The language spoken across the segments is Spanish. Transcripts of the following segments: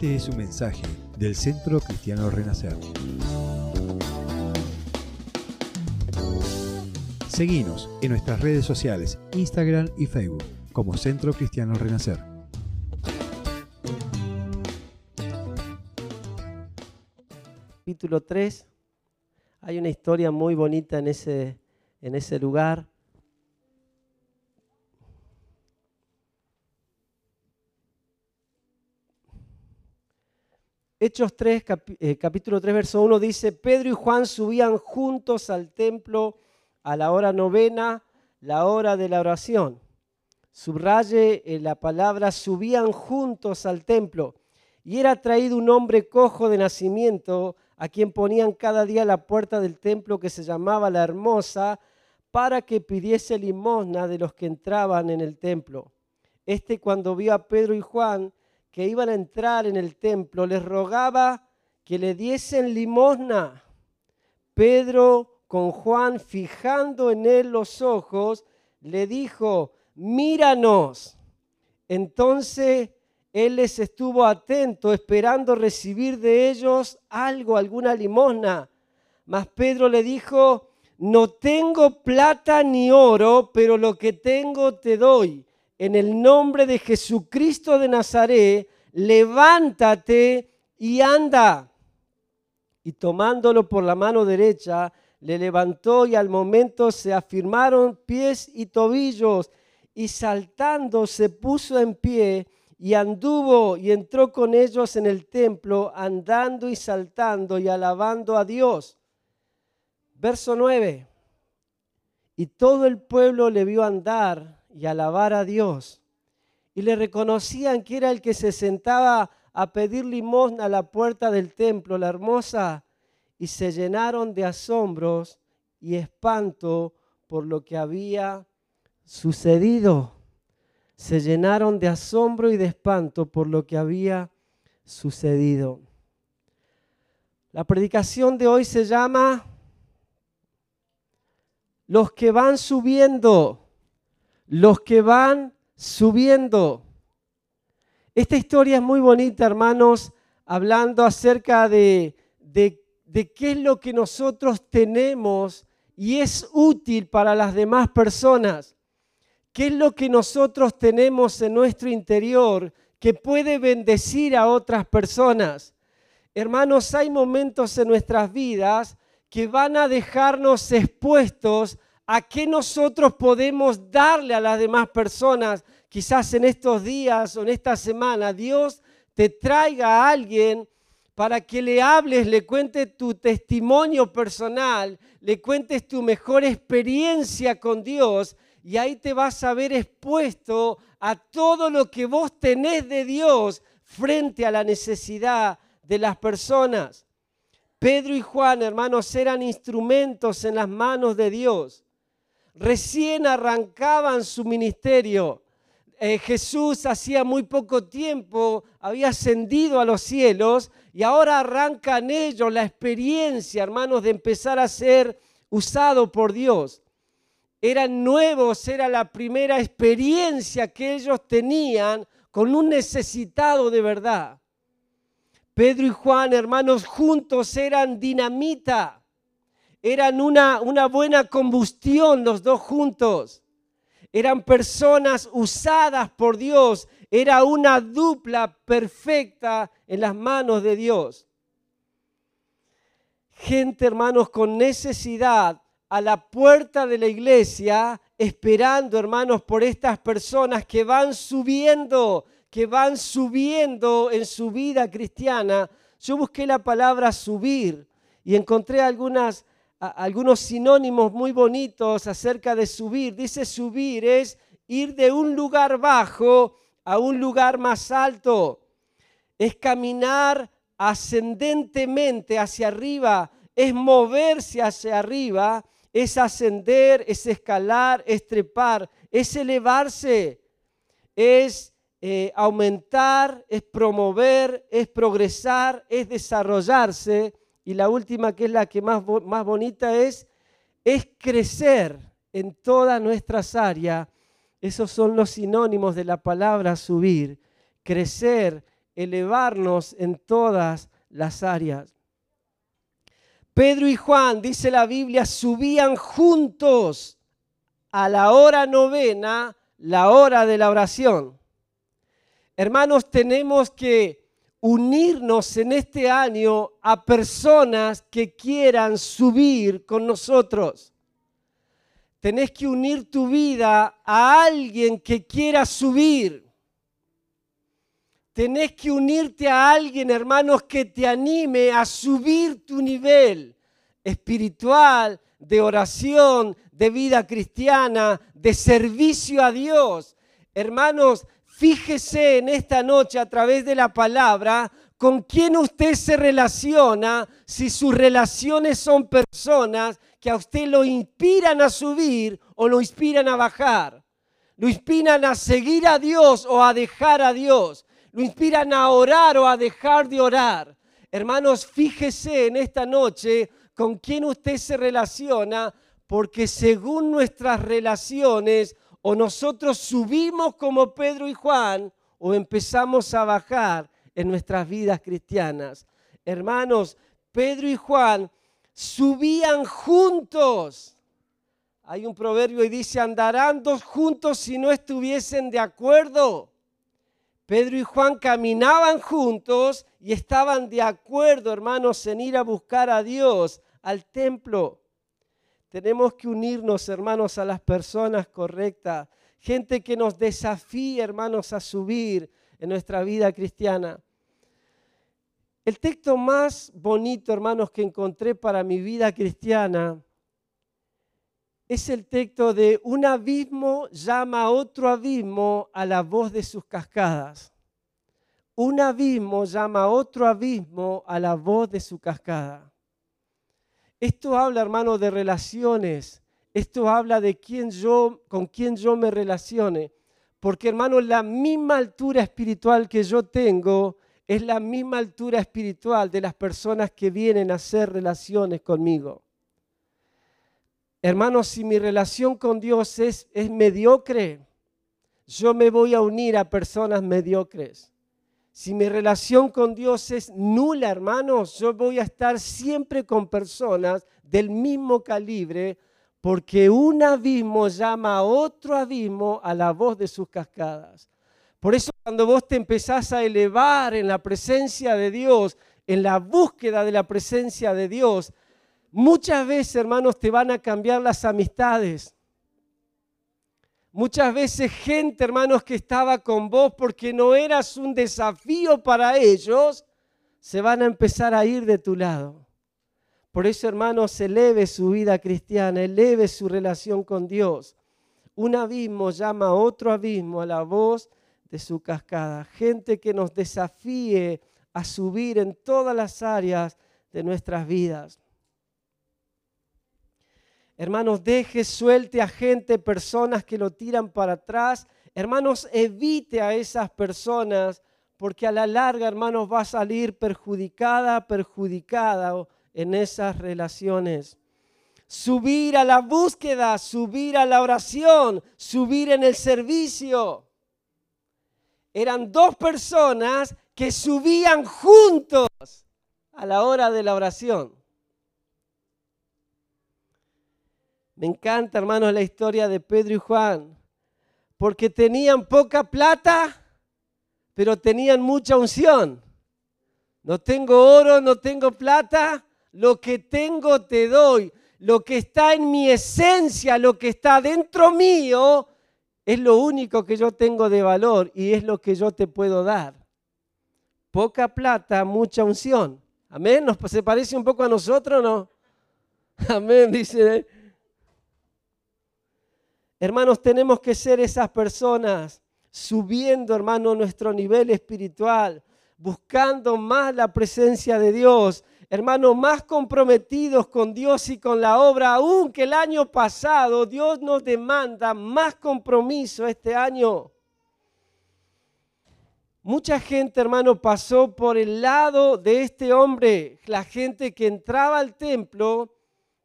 Este es un mensaje del Centro Cristiano Renacer. Seguimos en nuestras redes sociales, Instagram y Facebook, como Centro Cristiano Renacer. Capítulo 3. Hay una historia muy bonita en ese, en ese lugar. Hechos 3, eh, capítulo 3, verso 1 dice, Pedro y Juan subían juntos al templo a la hora novena, la hora de la oración. Subraye en la palabra, subían juntos al templo. Y era traído un hombre cojo de nacimiento, a quien ponían cada día la puerta del templo que se llamaba la Hermosa, para que pidiese limosna de los que entraban en el templo. Este cuando vio a Pedro y Juan, que iban a entrar en el templo, les rogaba que le diesen limosna. Pedro con Juan, fijando en él los ojos, le dijo, míranos. Entonces él les estuvo atento, esperando recibir de ellos algo, alguna limosna. Mas Pedro le dijo, no tengo plata ni oro, pero lo que tengo te doy en el nombre de Jesucristo de Nazaret, levántate y anda. Y tomándolo por la mano derecha, le levantó y al momento se afirmaron pies y tobillos y saltando se puso en pie y anduvo y entró con ellos en el templo, andando y saltando y alabando a Dios. Verso 9. Y todo el pueblo le vio andar y alabar a Dios. Y le reconocían que era el que se sentaba a pedir limosna a la puerta del templo, la hermosa, y se llenaron de asombros y espanto por lo que había sucedido. Se llenaron de asombro y de espanto por lo que había sucedido. La predicación de hoy se llama Los que van subiendo los que van subiendo. Esta historia es muy bonita, hermanos, hablando acerca de, de, qué es lo que nosotros tenemos y es útil para las demás personas. ¿Qué es lo que nosotros tenemos en nuestro interior que puede bendecir a otras personas? Hermanos, hay momentos en nuestras vidas que van a dejarnos expuestos a qué nosotros podemos darle a las demás personas. Quizás en estos días o en esta semana Dios te traiga a alguien para que le hables, le cuentes tu testimonio personal, le cuentes tu mejor experiencia con Dios y ahí te vas a ver expuesto a todo lo que vos tenés de Dios frente a la necesidad de las personas. Pedro y Juan, hermanos, eran instrumentos en las manos de Dios recién arrancaban su ministerio. Eh, Jesús hacía muy poco tiempo había ascendido a los cielos y ahora arrancan ellos la experiencia, hermanos, de empezar a ser usado por Dios. Eran nuevos, era la primera experiencia que ellos tenían con un necesitado de verdad. Pedro y Juan, hermanos, juntos eran dinamita eran una, una buena combustión los dos juntos. Eran personas usadas por Dios. Era una dupla perfecta en las manos de Dios. Gente, hermanos, con necesidad a la puerta de la iglesia, esperando, hermanos, por estas personas que van subiendo, que van subiendo en su vida cristiana. Yo busqué la palabra subir y encontré algunas algunos sinónimos muy bonitos acerca de subir. Dice subir es ir de un lugar bajo a un lugar más alto. Es caminar ascendentemente hacia arriba, es moverse hacia arriba, es ascender, es escalar, es trepar, es elevarse, es eh, aumentar, es promover, es progresar, es desarrollarse y la última, que es la que más, más bonita es, es crecer en todas nuestras áreas. Esos son los sinónimos de la palabra subir. Crecer elevarnos en todas las áreas. Pedro y Juan, dice la Biblia, subían juntos a la hora novena, la hora de la oración. Hermanos, tenemos que unirnos en este año a personas que quieran subir con nosotros. Tenés que unir tu vida a alguien que quiera subir. Tenés que unirte a alguien, hermanos, que te anime a subir tu nivel espiritual, de oración, de vida cristiana, de servicio a Dios. Hermanos, fíjese en esta noche a través de la palabra con quién usted se relaciona, si sus relaciones son personas que a usted lo inspiran a subir o lo inspiran a bajar, lo inspiran a seguir a Dios o a dejar a Dios lo inspiran a orar o a dejar de orar. Hermanos, fíjese en esta noche con quién usted se relaciona, porque según nuestras relaciones, o nosotros subimos como Pedro y Juan, o empezamos a bajar en nuestras vidas cristianas. Hermanos, Pedro y Juan subían juntos. Hay un proverbio y dice, andarán dos juntos si no estuviesen de acuerdo. Pedro y Juan caminaban juntos y estaban de acuerdo, hermanos, en ir a buscar a Dios al templo. Tenemos que unirnos, hermanos, a las personas correctas, gente que nos desafíe, hermanos, a subir en nuestra vida cristiana. El texto más bonito, hermanos, que encontré para mi vida cristiana es el texto de un abismo llama a otro abismo a la voz de sus cascadas. Un abismo llama a otro abismo a la voz de su cascada. Esto habla, hermano, de relaciones. Esto habla de quién yo, con quién yo me relacione. Porque, hermano, la misma altura espiritual que yo tengo es la misma altura espiritual de las personas que vienen a hacer relaciones conmigo. Hermanos, si mi relación con Dios es, es mediocre, yo me voy a unir a personas mediocres. Si mi relación con Dios es nula, hermanos, yo voy a estar siempre con personas del mismo calibre, porque un abismo llama a otro abismo a la voz de sus cascadas. Por eso cuando vos te empezás a elevar en la presencia de Dios, en la búsqueda de la presencia de Dios, Muchas veces, hermanos, te van a cambiar las amistades. Muchas veces gente, hermanos, que estaba con vos porque no eras un desafío para ellos, se van a empezar a ir de tu lado. Por eso, hermanos, eleve su vida cristiana, eleve su relación con Dios. Un abismo llama a otro abismo a la voz de su cascada. Gente que nos desafíe a subir en todas las áreas de nuestras vidas. Hermanos, deje, suelte a gente, personas que lo tiran para atrás. Hermanos, evite a esas personas porque a la larga, hermanos, va a salir perjudicada, perjudicada en esas relaciones. Subir a la búsqueda, subir a la oración, subir en el servicio. Eran dos personas que subían juntos a la hora de la oración. Me encanta, hermanos, la historia de Pedro y Juan, porque tenían poca plata, pero tenían mucha unción. No tengo oro, no tengo plata, lo que tengo te doy. Lo que está en mi esencia, lo que está dentro mío, es lo único que yo tengo de valor y es lo que yo te puedo dar. Poca plata, mucha unción. Amén. ¿Nos, ¿Se parece un poco a nosotros no? Amén, dice Hermanos, tenemos que ser esas personas subiendo, hermano, nuestro nivel espiritual, buscando más la presencia de Dios, hermanos, más comprometidos con Dios y con la obra, aún que el año pasado Dios nos demanda más compromiso este año. Mucha gente, hermano, pasó por el lado de este hombre, la gente que entraba al templo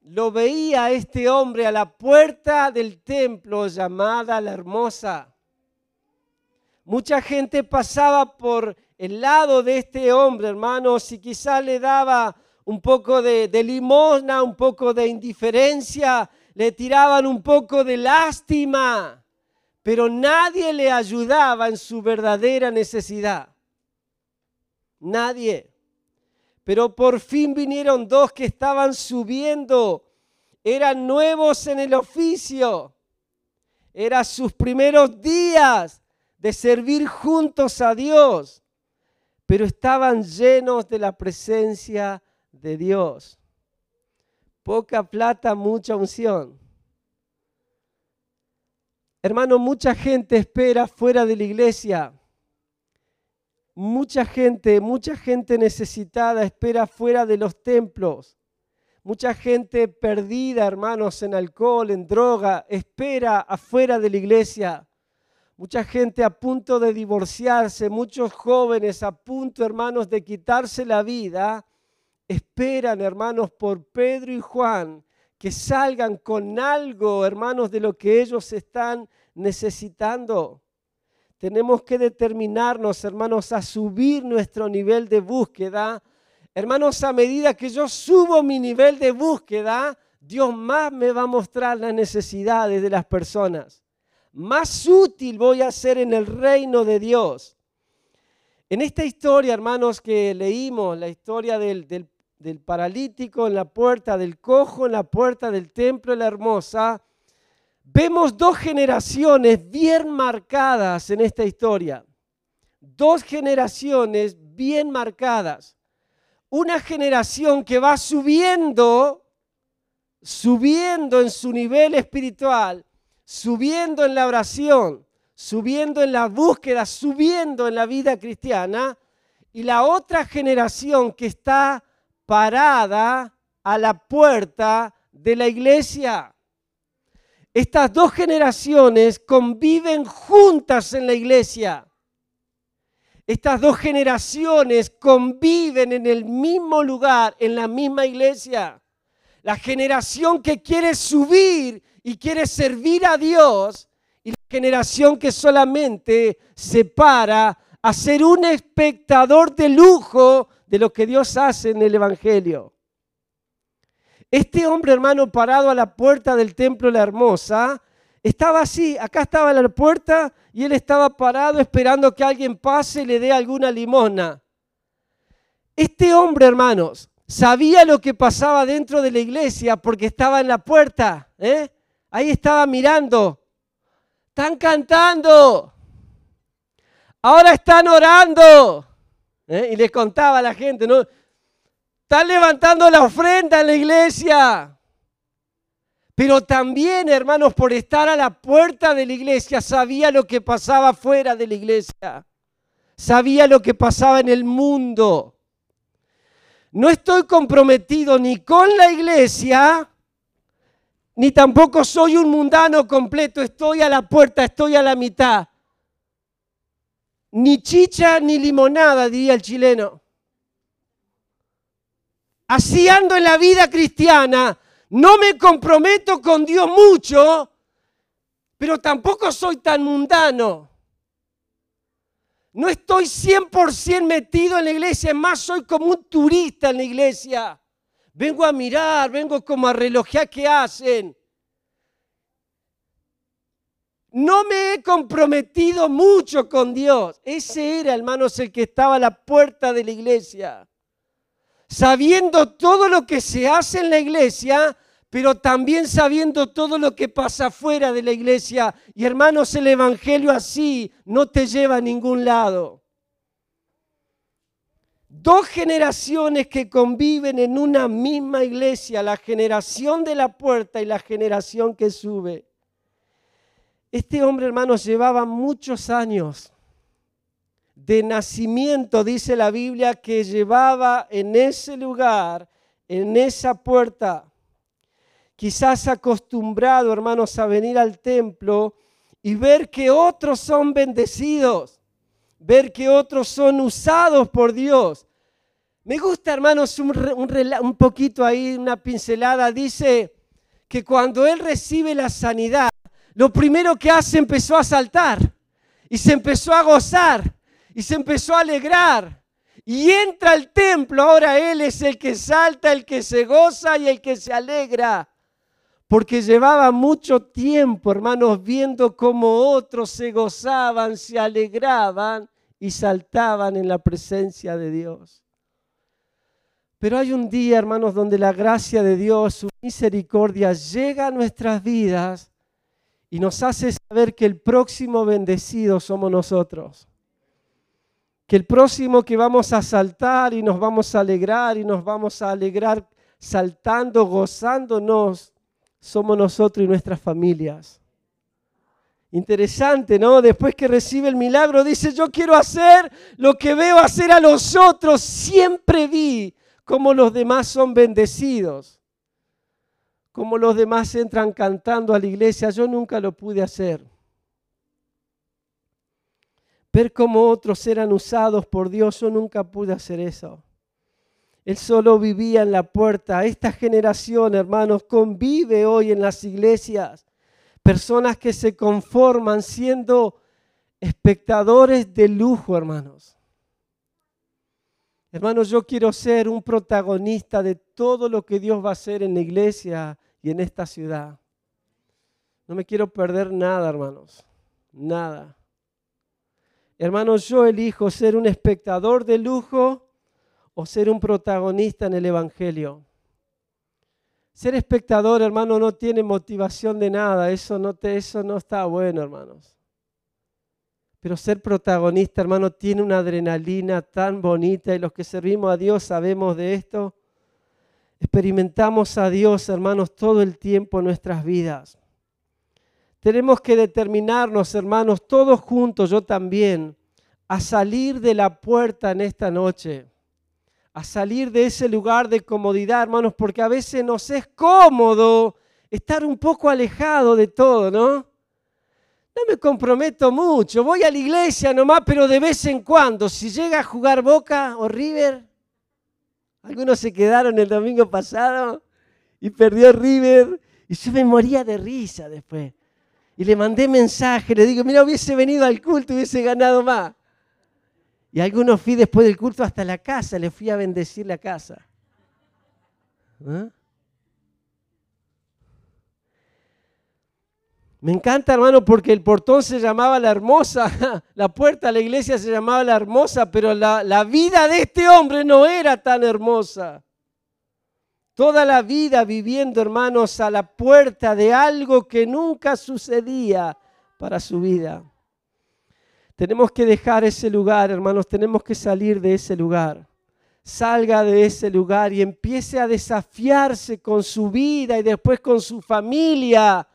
lo veía este hombre a la puerta del templo llamada la hermosa. Mucha gente pasaba por el lado de este hombre, hermanos, y quizás le daba un poco de, de limosna, un poco de indiferencia, le tiraban un poco de lástima, pero nadie le ayudaba en su verdadera necesidad. Nadie. Pero por fin vinieron dos que estaban subiendo, eran nuevos en el oficio, eran sus primeros días de servir juntos a Dios, pero estaban llenos de la presencia de Dios. Poca plata, mucha unción. Hermano, mucha gente espera fuera de la iglesia. Mucha gente, mucha gente necesitada espera fuera de los templos. Mucha gente perdida, hermanos, en alcohol, en droga, espera afuera de la iglesia. Mucha gente a punto de divorciarse, muchos jóvenes a punto, hermanos, de quitarse la vida esperan, hermanos, por Pedro y Juan, que salgan con algo, hermanos, de lo que ellos están necesitando. Tenemos que determinarnos, hermanos, a subir nuestro nivel de búsqueda. Hermanos, a medida que yo subo mi nivel de búsqueda, Dios más me va a mostrar las necesidades de las personas. Más útil voy a ser en el reino de Dios. En esta historia, hermanos, que leímos, la historia del, del del paralítico en la puerta, del cojo en la puerta del templo de la hermosa, vemos dos generaciones bien marcadas en esta historia. Dos generaciones bien marcadas. Una generación que va subiendo, subiendo en su nivel espiritual, subiendo en la oración, subiendo en la búsqueda, subiendo en la vida cristiana. Y la otra generación que está parada a la puerta de la iglesia. Estas dos generaciones conviven juntas en la iglesia. Estas dos generaciones conviven en el mismo lugar, en la misma iglesia. La generación que quiere subir y quiere servir a Dios y la generación que solamente se para a ser un espectador de lujo de lo que Dios hace en el Evangelio. Este hombre hermano parado a la puerta del templo La Hermosa, estaba así, acá estaba la puerta y él estaba parado esperando que alguien pase y le dé alguna limosna. Este hombre, hermanos, sabía lo que pasaba dentro de la iglesia porque estaba en la puerta. ¿eh? Ahí estaba mirando. Están cantando. Ahora están orando. ¿eh? Y les contaba a la gente, ¿no? Están levantando la ofrenda en la iglesia. Pero también, hermanos, por estar a la puerta de la iglesia, sabía lo que pasaba fuera de la iglesia. Sabía lo que pasaba en el mundo. No estoy comprometido ni con la iglesia, ni tampoco soy un mundano completo. Estoy a la puerta, estoy a la mitad ni chicha ni limonada, diría el chileno. Así ando en la vida cristiana, no me comprometo con Dios mucho, pero tampoco soy tan mundano. No estoy 100% metido en la iglesia, es más, soy como un turista en la iglesia. Vengo a mirar, vengo como a relojear qué hacen. No me he comprometido mucho con Dios. Ese era, hermanos, el que estaba a la puerta de la iglesia. Sabiendo todo lo que se hace en la iglesia, pero también sabiendo todo lo que pasa fuera de la iglesia. Y hermanos, el Evangelio así no te lleva a ningún lado. Dos generaciones que conviven en una misma iglesia, la generación de la puerta y la generación que sube. Este hombre, hermanos, llevaba muchos años de nacimiento, dice la Biblia, que llevaba en ese lugar, en esa puerta, quizás acostumbrado, hermanos, a venir al templo y ver que otros son bendecidos, ver que otros son usados por Dios. Me gusta, hermanos, un, poquito ahí, una pincelada. Dice que cuando él recibe la sanidad, lo primero que hace empezó a saltar y se empezó a gozar y se empezó a alegrar. Y entra al templo, ahora Él es el que salta, el que se goza y el que se alegra. Porque llevaba mucho tiempo, hermanos, viendo cómo otros se gozaban, se alegraban y saltaban en la presencia de Dios. Pero hay un día, hermanos, donde la gracia de Dios, su misericordia llega a nuestras vidas y nos hace saber que el próximo bendecido somos nosotros el próximo que vamos a saltar y nos vamos a alegrar y nos vamos a alegrar saltando, gozándonos, somos nosotros y nuestras familias. Interesante, ¿no? Después que recibe el milagro, dice, yo quiero hacer lo que veo hacer a los otros. Siempre vi cómo los demás son bendecidos, cómo los demás entran cantando a la iglesia. Yo nunca lo pude hacer ver cómo otros eran usados por Dios, yo nunca pude hacer eso. Él solo vivía en la puerta. Esta generación, hermanos, convive hoy en las iglesias. Personas que se conforman siendo espectadores de lujo, hermanos. Hermanos, yo quiero ser un protagonista de todo lo que Dios va a hacer en la iglesia y en esta ciudad. No me quiero perder nada, hermanos. Nada. Hermanos, yo elijo ser un espectador de lujo o ser un protagonista en el Evangelio. Ser espectador, hermano, no tiene motivación de nada. Eso no, te, eso no está bueno, hermanos. Pero ser protagonista, hermano, tiene una adrenalina tan bonita y los que servimos a Dios sabemos de esto. Experimentamos a Dios, hermanos, todo el tiempo en nuestras vidas. Tenemos que determinarnos, hermanos, todos juntos, yo también, a salir de la puerta en esta noche, a salir de ese lugar de comodidad, hermanos, porque a veces nos es cómodo estar un poco alejado de todo, ¿no? No me comprometo mucho, voy a la iglesia nomás, pero de vez en cuando, si llega a jugar Boca o River, algunos se quedaron el domingo pasado y perdió River y yo me moría de risa después. Y le mandé mensaje, le digo, mira, hubiese venido al culto, hubiese ganado más. Y algunos fui después del culto hasta la casa, le fui a bendecir la casa. ¿Ah? Me encanta, hermano, porque el portón se llamaba la hermosa, la puerta a la iglesia se llamaba la hermosa, pero la, la vida de este hombre no era tan hermosa. Toda la vida viviendo, hermanos, a la puerta de algo que nunca sucedía para su vida. Tenemos que dejar ese lugar, hermanos, tenemos que salir de ese lugar. Salga de ese lugar y empiece a desafiarse con su vida y después con su familia.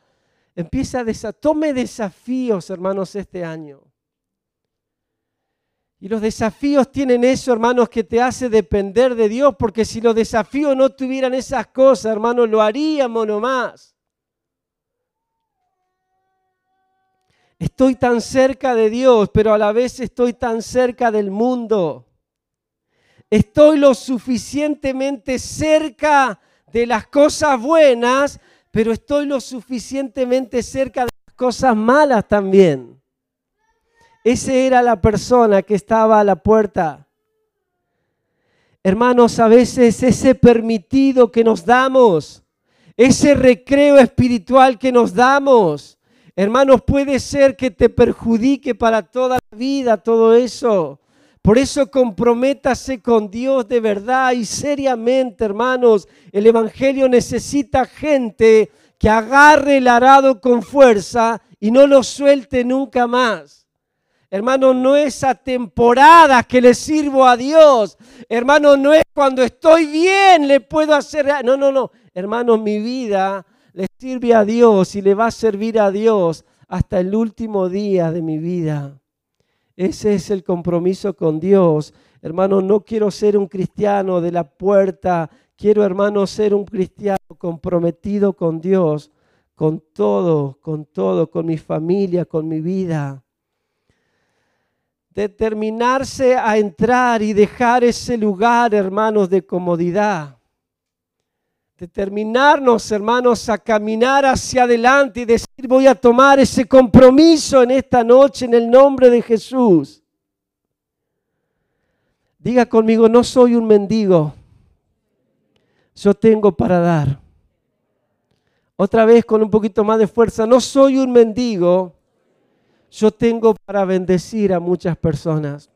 Empiece a desafiar, tome desafíos, hermanos, este año. Y los desafíos tienen eso, hermanos, que te hace depender de Dios, porque si los desafíos no tuvieran esas cosas, hermanos, lo haríamos nomás. Estoy tan cerca de Dios, pero a la vez estoy tan cerca del mundo. Estoy lo suficientemente cerca de las cosas buenas, pero estoy lo suficientemente cerca de las cosas malas también. Ese era la persona que estaba a la puerta. Hermanos, a veces ese permitido que nos damos, ese recreo espiritual que nos damos, hermanos, puede ser que te perjudique para toda la vida todo eso. Por eso comprométase con Dios de verdad y seriamente, hermanos. El Evangelio necesita gente que agarre el arado con fuerza y no lo suelte nunca más. Hermano, no es a temporadas que le sirvo a Dios. Hermano, no es cuando estoy bien le puedo hacer... No, no, no. Hermano, mi vida le sirve a Dios y le va a servir a Dios hasta el último día de mi vida. Ese es el compromiso con Dios. Hermano, no quiero ser un cristiano de la puerta. Quiero, hermano, ser un cristiano comprometido con Dios, con todo, con todo, con mi familia, con mi vida determinarse a entrar y dejar ese lugar, hermanos, de comodidad. Determinarnos, hermanos, a caminar hacia adelante y decir, voy a tomar ese compromiso en esta noche en el nombre de Jesús. Diga conmigo, no soy un mendigo. Yo tengo para dar. Otra vez con un poquito más de fuerza, no soy un mendigo. Yo tengo para bendecir a muchas personas.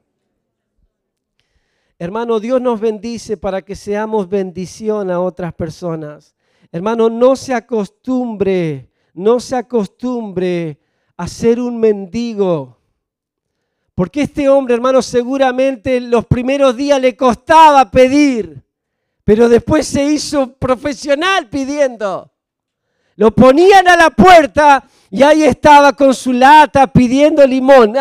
Hermano, Dios nos bendice para que seamos bendición a otras personas. Hermano, no se acostumbre, no se acostumbre a ser un mendigo. Porque este hombre, hermano, seguramente los primeros días le costaba pedir, pero después se hizo profesional pidiendo. Lo ponían a la puerta y ahí estaba con su lata pidiendo limón.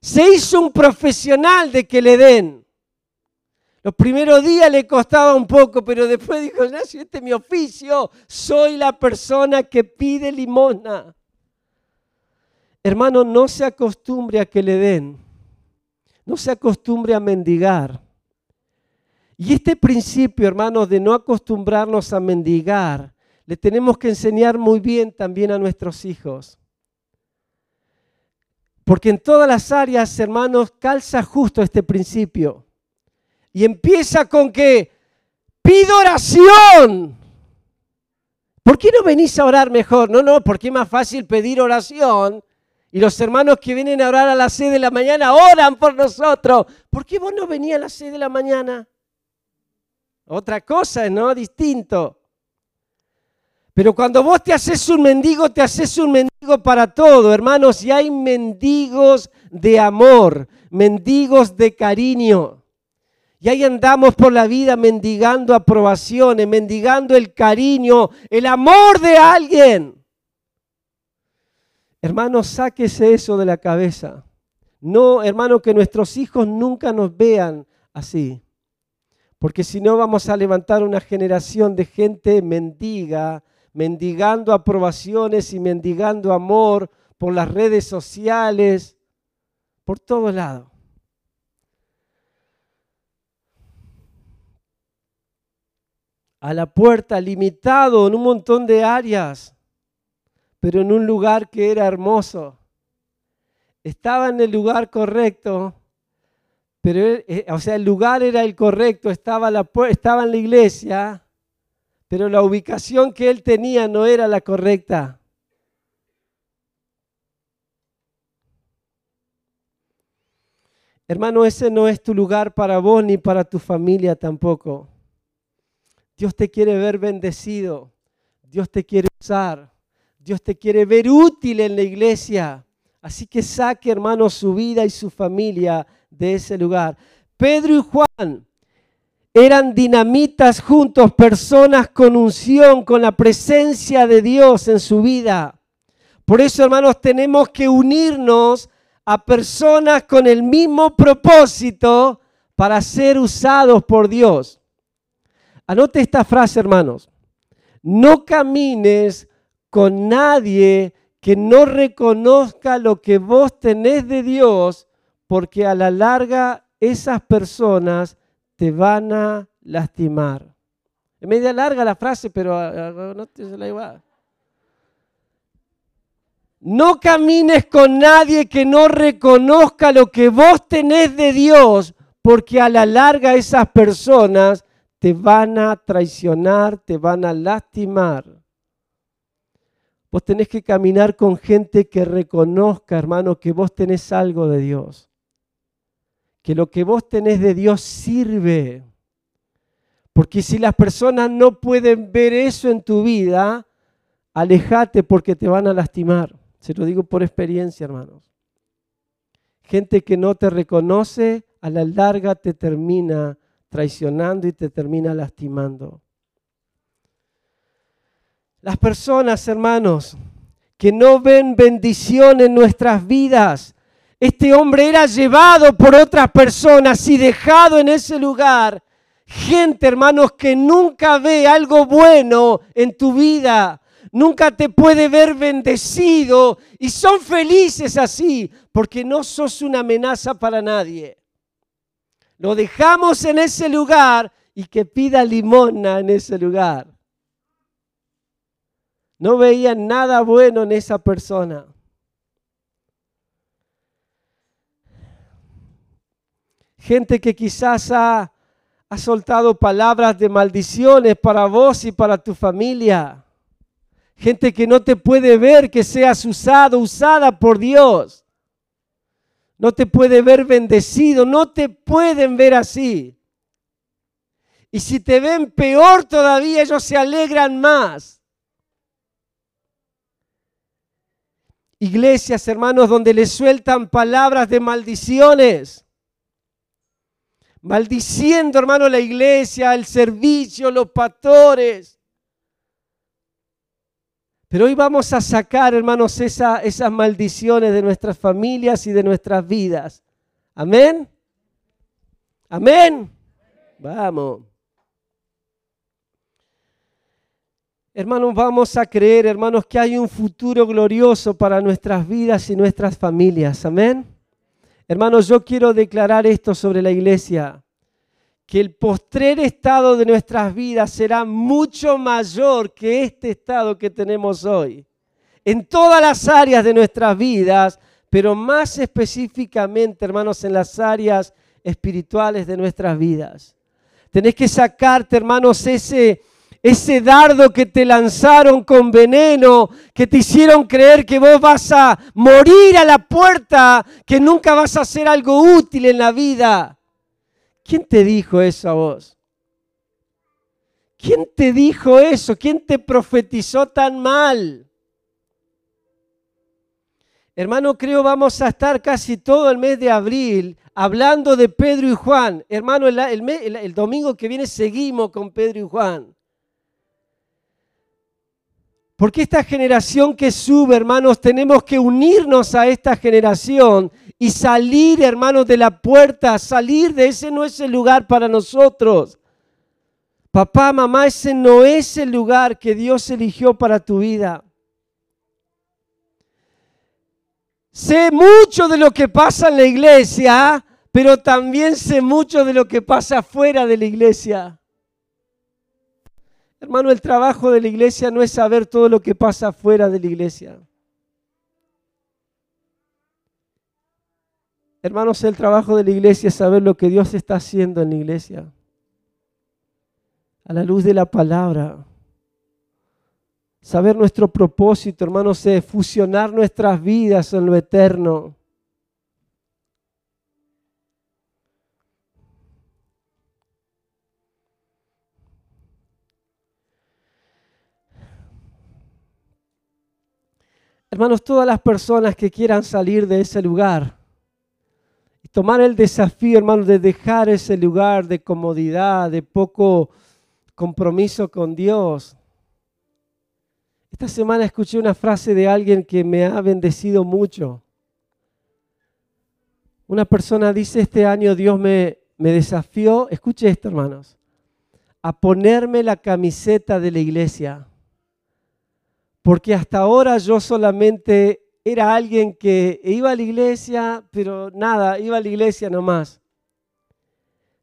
se hizo un profesional de que le den. Los primeros días le costaba un poco, pero después dijo, no, si este es mi oficio, soy la persona que pide limosna. Hermano, no se acostumbre a que le den. No se acostumbre a mendigar. Y este principio, hermanos, de no acostumbrarnos a mendigar, le tenemos que enseñar muy bien también a nuestros hijos. Porque en todas las áreas, hermanos, calza justo este principio. Y empieza con que pido oración. ¿Por qué no venís a orar mejor? No, no, porque es más fácil pedir oración y los hermanos que vienen a orar a las 6 de la mañana oran por nosotros. ¿Por qué vos no venías a las 6 de la mañana? Otra cosa, ¿no? Distinto. Pero cuando vos te haces un mendigo, te haces un mendigo para todo, hermanos. Y hay mendigos de amor, mendigos de cariño. Y ahí andamos por la vida mendigando aprobaciones, mendigando el cariño, el amor de alguien. Hermano, sáquese eso de la cabeza. No, hermano, que nuestros hijos nunca nos vean así. Porque si no vamos a levantar una generación de gente mendiga, mendigando aprobaciones y mendigando amor por las redes sociales, por todos lados. A la puerta, limitado en un montón de áreas pero en un lugar que era hermoso. Estaba en el lugar correcto, pero eh, o sea, el lugar era el correcto, estaba, la, estaba en la iglesia, pero la ubicación que él tenía no era la correcta. Hermano, ese no es tu lugar para vos ni para tu familia tampoco. Dios te quiere ver bendecido. Dios te quiere usar. Dios te quiere ver útil en la iglesia. Así que saque, hermano, su vida y su familia de ese lugar. Pedro y Juan eran dinamitas juntos, personas con unción, con la presencia de Dios en su vida. Por eso, hermanos, tenemos que unirnos a personas con el mismo propósito para ser usados por Dios. Anote esta frase, hermanos. No camines con nadie que no reconozca lo que vos tenés de Dios, porque a la larga esas personas te van a lastimar. Es media larga la frase, pero ah, ah, no te la igual. No camines con nadie que no reconozca lo que vos tenés de Dios, porque a la larga esas personas te van a traicionar, te van a lastimar. Vos tenés que caminar con gente que reconozca, hermano, que vos tenés algo de Dios. Que lo que vos tenés de Dios sirve. Porque si las personas no pueden ver eso en tu vida, alejate porque te van a lastimar. Se lo digo por experiencia, hermanos. Gente que no te reconoce, a la larga te termina traicionando y te termina lastimando. Las personas, hermanos, que no ven bendición en nuestras vidas. Este hombre era llevado por otras personas y dejado en ese lugar. Gente, hermanos, que nunca ve algo bueno en tu vida. Nunca te puede ver bendecido y son felices así porque no sos una amenaza para nadie. Lo dejamos en ese lugar y que pida limona en ese lugar. No veían nada bueno en esa persona. Gente que quizás ha, ha soltado palabras de maldiciones para vos y para tu familia. Gente que no te puede ver que seas usado, usada por Dios. No te puede ver bendecido, no te pueden ver así. Y si te ven peor todavía, ellos se alegran más. Iglesias, hermanos, donde les sueltan palabras de maldiciones. Maldiciendo, hermano, la iglesia, el servicio, los pastores. Pero hoy vamos a sacar, hermanos, esas maldiciones de nuestras familias y de nuestras vidas. Amén. Amén. Vamos. Hermanos, vamos a creer, hermanos, que hay un futuro glorioso para nuestras vidas y nuestras familias. Amén. Hermanos, yo quiero declarar esto sobre la iglesia, que el postrer estado de nuestras vidas será mucho mayor que este estado que tenemos hoy. En todas las áreas de nuestras vidas, pero más específicamente, hermanos, en las áreas espirituales de nuestras vidas. Tenés que sacarte, hermanos, ese ese dardo que te lanzaron con veneno, que te hicieron creer que vos vas a morir a la puerta, que nunca vas a hacer algo útil en la vida. ¿Quién te dijo eso a vos? ¿Quién te dijo eso? ¿Quién te profetizó tan mal? Hermano, creo vamos a estar casi todo el mes de abril hablando de Pedro y Juan. Hermano, el, el domingo que viene seguimos con Pedro y Juan. Porque esta generación que sube, hermanos, tenemos que unirnos a esta generación y salir, hermanos, de la puerta, salir de ese no es el lugar para nosotros. Papá, mamá, ese no es el lugar que Dios eligió para tu vida. Sé mucho de lo que pasa en la iglesia, pero también sé mucho de lo que pasa fuera de la iglesia. Hermano, el trabajo de la iglesia no es saber todo lo que pasa fuera de la iglesia. Hermanos, el trabajo de la iglesia es saber lo que Dios está haciendo en la iglesia. A la luz de la palabra. Saber nuestro propósito, hermanos, es fusionar nuestras vidas en lo eterno. Hermanos, todas las personas que quieran salir de ese lugar y tomar el desafío, hermanos, de dejar ese lugar de comodidad, de poco compromiso con Dios. Esta semana escuché una frase de alguien que me ha bendecido mucho. Una persona dice, este año Dios me, me desafió, escuche esto hermanos, a ponerme la camiseta de la iglesia porque hasta ahora yo solamente era alguien que iba a la iglesia, pero nada, iba a la iglesia nomás.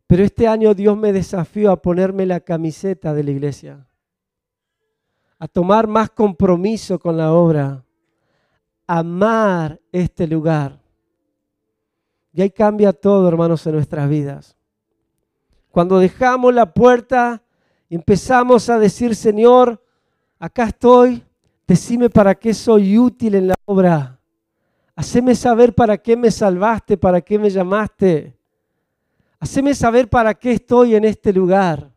Pero este año Dios me desafió a ponerme la camiseta de la iglesia, a tomar más compromiso con la obra, amar este lugar. Y ahí cambia todo, hermanos, en nuestras vidas. Cuando dejamos la puerta, empezamos a decir, Señor, acá estoy, Decime para qué soy útil en la obra. Haceme saber para qué me salvaste, para qué me llamaste. Haceme saber para qué estoy en este lugar.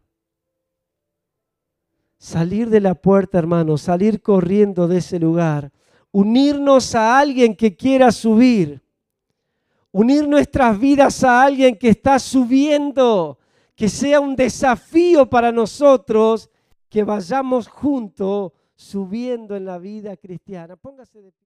Salir de la puerta, hermano, salir corriendo de ese lugar. Unirnos a alguien que quiera subir. Unir nuestras vidas a alguien que está subiendo. Que sea un desafío para nosotros que vayamos juntos subiendo en la vida cristiana. Póngase de pie.